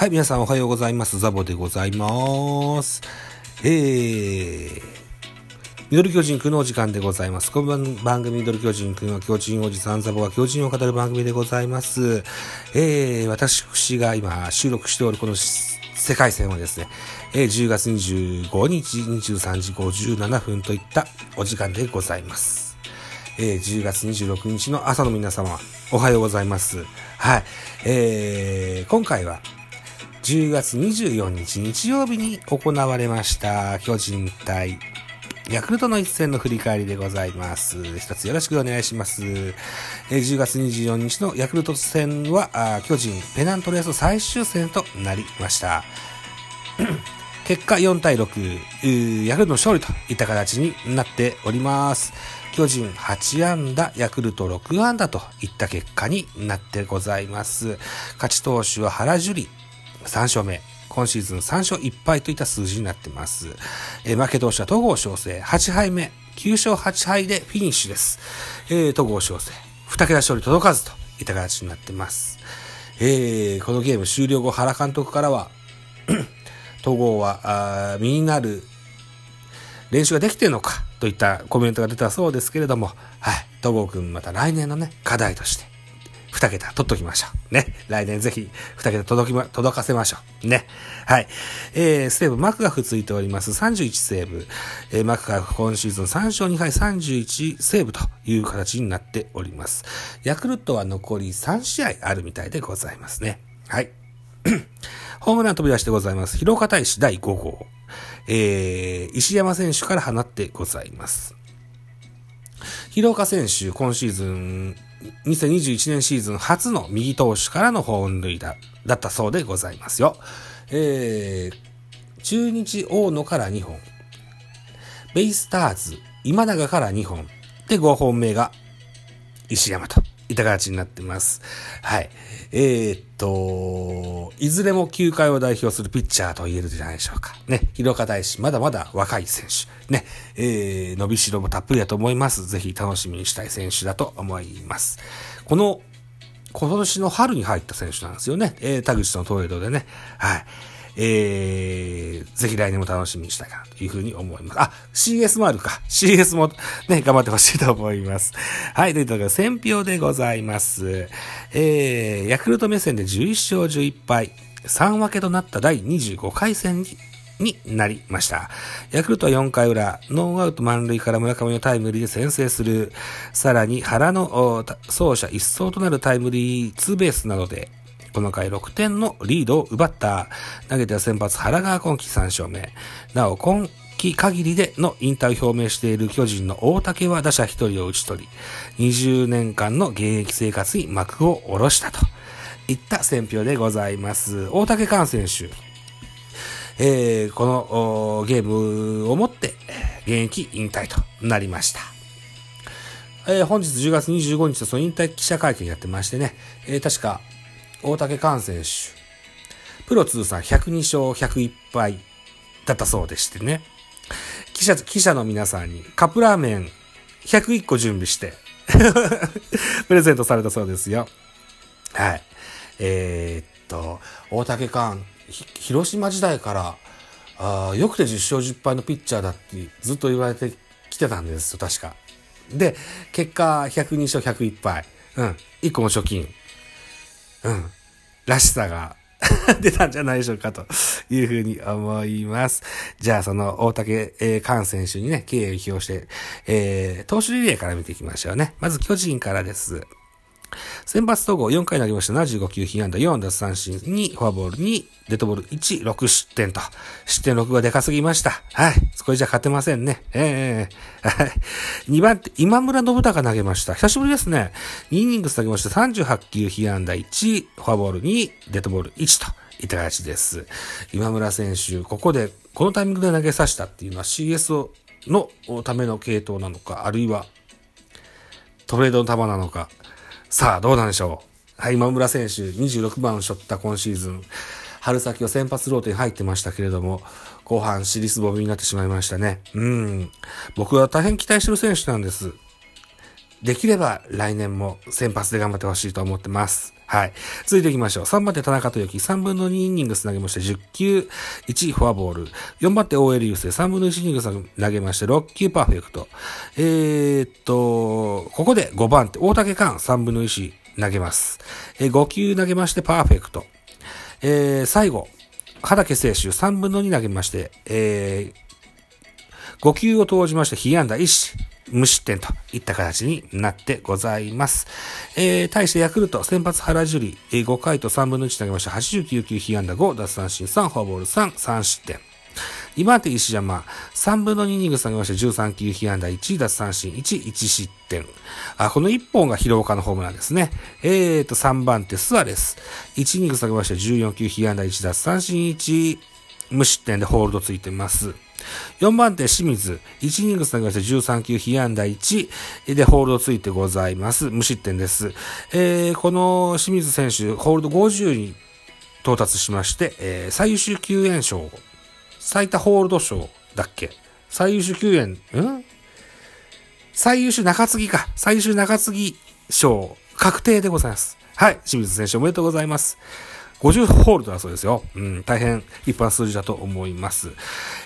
はい、皆さんおはようございます。ザボでございます。えー、ミドル巨人くんのお時間でございます。この番組ミドル巨人くんは巨人おじさんザボが巨人を語る番組でございます。えー、私が今収録しておるこの世界戦はですね、えー、10月25日23時57分といったお時間でございます。えー、10月26日の朝の皆様、おはようございます。はい。えー、今回は、10月24日日曜日に行われました巨人対ヤクルトの一戦の振り返りでございます。一つよろしくお願いします。え10月24日のヤクルト戦は巨人ペナントレース最終戦となりました。結果4対6、ヤクルトの勝利といった形になっております。巨人8安打、ヤクルト6安打といった結果になってございます。勝ち投手は原樹里、3勝目。今シーズン3勝1敗といった数字になってます。えー、負け投手は戸郷翔征、8敗目。9勝8敗でフィニッシュです。えー、戸郷翔征、2桁勝利届かずといった形になってます。えー、このゲーム終了後、原監督からは、戸郷は、あ身になる練習ができてるのかといったコメントが出たそうですけれども、はい、戸郷くんまた来年のね、課題として、二桁取っときましょう。ね。来年ぜひ二桁届きま、届かせましょう。ね。はい。えー、セーブ、マクガフついております31セーブ。えー、マクガフ今シーズン3勝2敗31セーブという形になっております。ヤクルトは残り3試合あるみたいでございますね。はい。ホームラン飛び出してございます。広岡大使第5号。えー、石山選手から放ってございます。広岡選手、今シーズン2021年シーズン初の右投手からの本塁打だったそうでございますよ。えー、中日大野から2本、ベイスターズ今永から2本、で5本目が石山と。いた形になってます。はい。えー、っと、いずれも球界を代表するピッチャーと言えるじゃないでしょうか。ね、広岡大使、まだまだ若い選手。ね、えー、伸びしろもたっぷりだと思います。ぜひ楽しみにしたい選手だと思います。この、今年の春に入った選手なんですよね。えー、田口のトレードでね。はい。えー、ぜひ来年も楽しみにしたいかなというふうに思います。あ、CS もあるか。CS もね、頑張ってほしいと思います。はい、ということで、選票でございます。えー、ヤクルト目線で11勝11敗、3分けとなった第25回戦にになりました。ヤクルトは4回裏、ノーアウト満塁から村上のタイムリーで先制する。さらに原の走者一掃となるタイムリーツーベースなどでこの回6点のリードを奪った。投げては先発原川今季3勝目。なお、今季限りでの引退を表明している巨人の大竹は打者1人を打ち取り、20年間の現役生活に幕を下ろしたといった選評でございます。大竹寛選手。えー、このゲームをもって現役引退となりました。えー、本日10月25日その引退記者会見やってましてね、えー、確か大竹寛選手、プロ通算102勝101敗だったそうでしてね。記者、記者の皆さんにカップラーメン101個準備して プレゼントされたそうですよ。はい。えー、っと、大竹寛、広島時代からあよくて10勝10敗のピッチャーだってずっと言われてきてたんですよ、確か。で、結果102勝101敗。うん。1個も貯金。うん、らしさが 出たんじゃないでしょうかというふうに思います。じゃあその大竹、えー、菅選手にね、敬意を表して、えー、投手リレーから見ていきましょうね。まず巨人からです。先発統合4回投げました。75球、被安打4奪三振に、フォアボールに、デッドボール1、6失点と。失点6がでかすぎました。はい。これじゃ勝てませんね。ええー、はい。2番手、今村信孝投げました。久しぶりですね。2イニングス投げました。38球、被安打1、フォアボール2、デッドボール1と。いった形です。今村選手、ここで、このタイミングで投げさせたっていうのは CS のための系統なのか、あるいはトレードの球なのか、さあ、どうなんでしょう。はい、今村選手、26番を背負った今シーズン、春先は先発ローテに入ってましたけれども、後半、シリスボミになってしまいましたね。うん。僕は大変期待してる選手なんです。できれば来年も先発で頑張ってほしいと思ってます。はい。続いていきましょう。3番手田中豊樹、3分の2イニングス投げまして10球、1フォアボール。4番手 OL 優勢、3分の1イニングス投げまして6球パーフェクト。えー、っと、ここで5番手、大竹寛3分の1投げます。えー、5球投げましてパーフェクト。えー、最後、畑清修3分の2投げまして、えー、5球を投じまして、被安打1、無失点といった形になってございます。えー、対してヤクルト、先発原樹里、えー、5回と3分の1投げました。89球、被安打5、奪三振3、フォアボール3、3失点。2番手石山、3分の2イニング下げまして13球被安打1、奪三振1、1失点。あ、この1本が広岡のホームランですね。えーと、3番手スアレス、1イニング下げまして14球被安打1、奪三振1、無失点でホールドついてます。4番手清水、1イニング下げまして13球被安打1でホールドついてございます。無失点です。えー、この清水選手、ホールド50に到達しまして、えー、最優秀救援賞最多ホールド賞だっけ？最優秀救援、ん？最優秀中継ぎか。最優秀中継ぎ賞確定でございます。はい。清水選手おめでとうございます。50ホールドだそうですよ。うん、大変一般数字だと思います。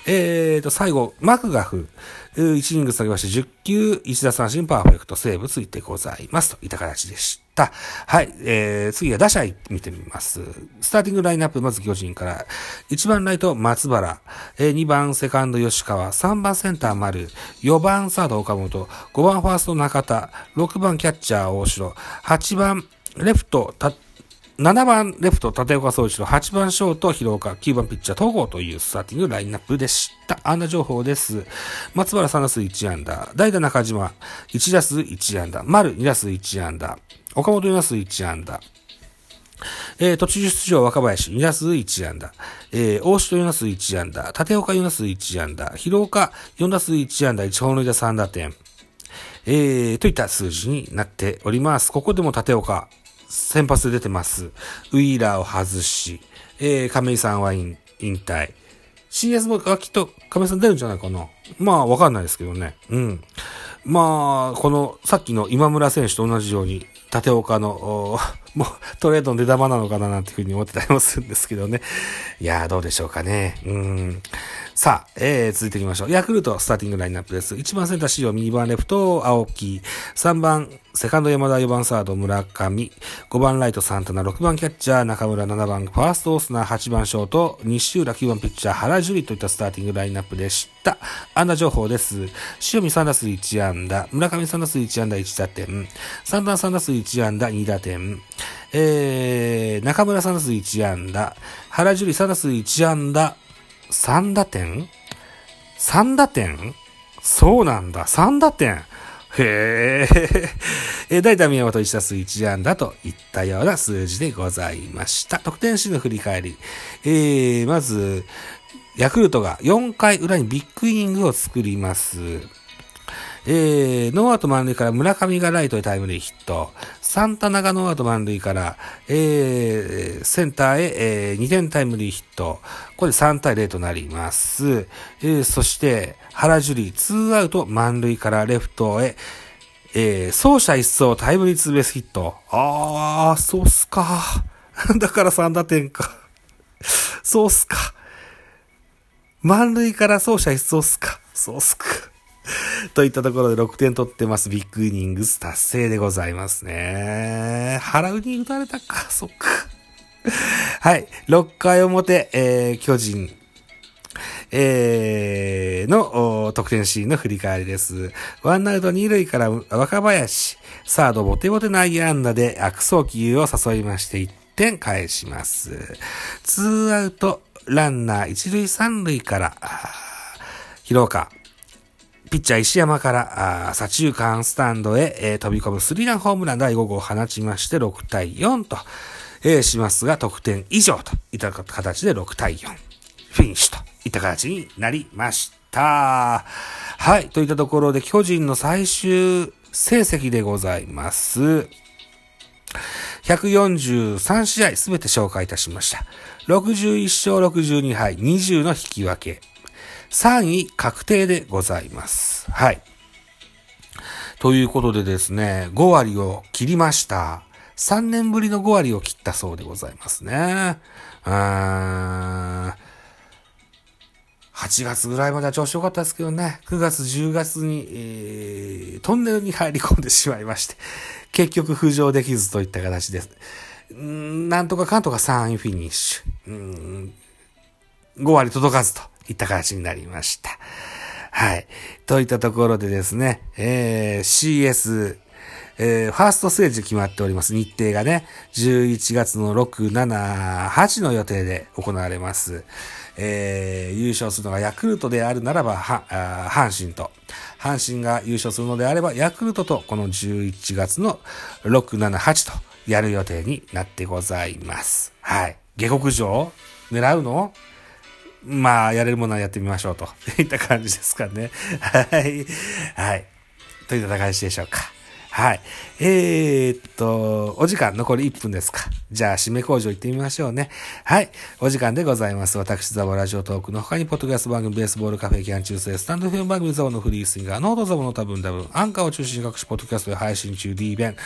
えーと、最後、マクガフ、1イニング下げまして10球、1打三振パーフェクトセーブついてございます。といった形でした。はい、えー、次は打者見てみます。スターティングラインナップ、まず巨人から、1番ライト松原、え、2番セカンド吉川、3番センター丸、4番サード岡本、5番ファースト中田、6番キャッチャー大城、8番レフト、た、7番レフト、立岡総一郎、8番ショート、広岡、9番ピッチャー、東郷というスターティングラインナップでした。あんな情報です。松原3打数1安打、代打中島、1打数1安打、丸2打数1安打、岡本4打数1安打、えー、途中出場若林。2打数1安打、えー、大城4打数1安打、立岡4打数1安打、広岡4打数1安打、1本塁打3打点、えー、といった数字になっております。ここでも立岡、先発で出てます。ウィーラーを外し、えー、亀井さんは引退。CS もきっと亀井さん出るんじゃないかな。まあ、わかんないですけどね。うん。まあ、この、さっきの今村選手と同じように、立岡の、もうトレードの出玉なのかななんていうふうに思ってたりもするんですけどね。いやー、どうでしょうかね。うん。さあ、えー、続いていきましょう。ヤクルト、スターティングラインナップです。1番センター仕様、2番レフト、青木。3番、セカンド山田、4番サード、村上。5番ライト、サンタナ。6番キャッチャー、中村。7番、ファーストオスナー。8番ショート、西浦。9番ピッチャー、原樹里といったスターティングラインナップでした。安打情報です。塩見3打数1安打。村上3打数1安打1打点。3番3打数1安打2打点。えー、中村3打数1安打。原樹里3打数1安打3打点 ?3 打点？そうなんだ。3打点。へ え。大体宮本1打数1安打といったような数字でございました。得点シーンの振り返り。えー、まず、ヤクルトが4回裏にビッグイニングを作ります。えー、ノーアウト満塁から村上がライトへタイムリーヒット。サンタナがノーアウト満塁から、えー、センターへ、えー、2点タイムリーヒット。これで3対0となります。えー、そして、原樹里、2アウト満塁からレフトへ、えー、走者一掃タイムリーツーベースヒット。あー、そうっすか。だから3打点か。そうっすか。満塁から走者一掃っすか。そうっすか。といったところで6点取ってます。ビッグイニングス達成でございますね。腹打に打たれたか。そっか。はい。6回表、えー、巨人、えー、の得点シーンの振り返りです。ワンアウト2塁から若林、サードボテボテ内野安打で悪送球を誘いまして1点返します。2アウトランナー1塁3塁から、広岡、ピッチャー石山から、あ左中間スタンドへ、えー、飛び込むスリーランホームラン第5号を放ちまして6対4と、えー、しますが、得点以上といった形で6対4、フィニッシュといった形になりました。はい。といったところで、巨人の最終成績でございます。143試合すべて紹介いたしました。61勝62敗、20の引き分け。3位確定でございます。はい。ということでですね、5割を切りました。3年ぶりの5割を切ったそうでございますね。うーん。8月ぐらいまでは調子良かったですけどね、9月、10月に、えー、トンネルに入り込んでしまいまして、結局浮上できずといった形です。んなんとかかんとか3位フィニッシュ。うん5割届かずといった形になりました。はい。といったところでですね、えー、CS、えー、ファーストステージ決まっております。日程がね、11月の6、7、8の予定で行われます。えー、優勝するのがヤクルトであるならば、は、阪神と、阪神が優勝するのであれば、ヤクルトとこの11月の6、7、8とやる予定になってございます。はい。下克上狙うの？まあ、やれるものはやってみましょうと いった感じですかね。はい。はい。といった感じでしょうか。はい。えー、っと、お時間残り1分ですか。じゃあ、締め工場行ってみましょうね。はい。お時間でございます。私、ザボラジオトークの他に、ポッドキャスト番組、ベースボールカフェ、キャン中世、スタンドフェン番組、ザボのフリースインガー、ノートザボの多分多分、アンカーを中心に各種ポッドキャストで配信中、D 弁、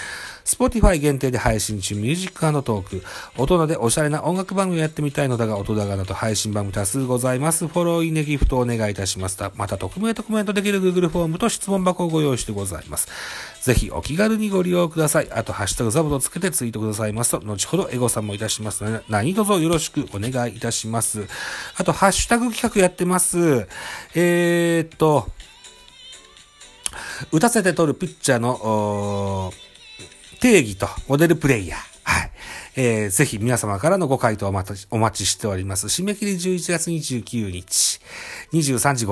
スポティファイ限定で配信中、ミュージックトーク、大人でおしゃれな音楽番組をやってみたいのだが、音だがなど配信番組多数ございます。フォロー、いいね、ギフトをお願いいたします。また、匿名とコメントできる Google フォームと質問箱をご用意してございます。ぜひ、お気軽にご利用ください。あと、ハッシュタグザボとつけてツイートくださいますと、後ほどエゴさんもいたしますので、何卒よろしくお願いいたします。あと、ハッシュタグ企画やってます。えー、っと、打たせて取るピッチャーの、定義とモデルプレイヤー。はい。えー、ぜひ皆様からのご回答をお待ちお待ちしております。締め切り11月29日、23時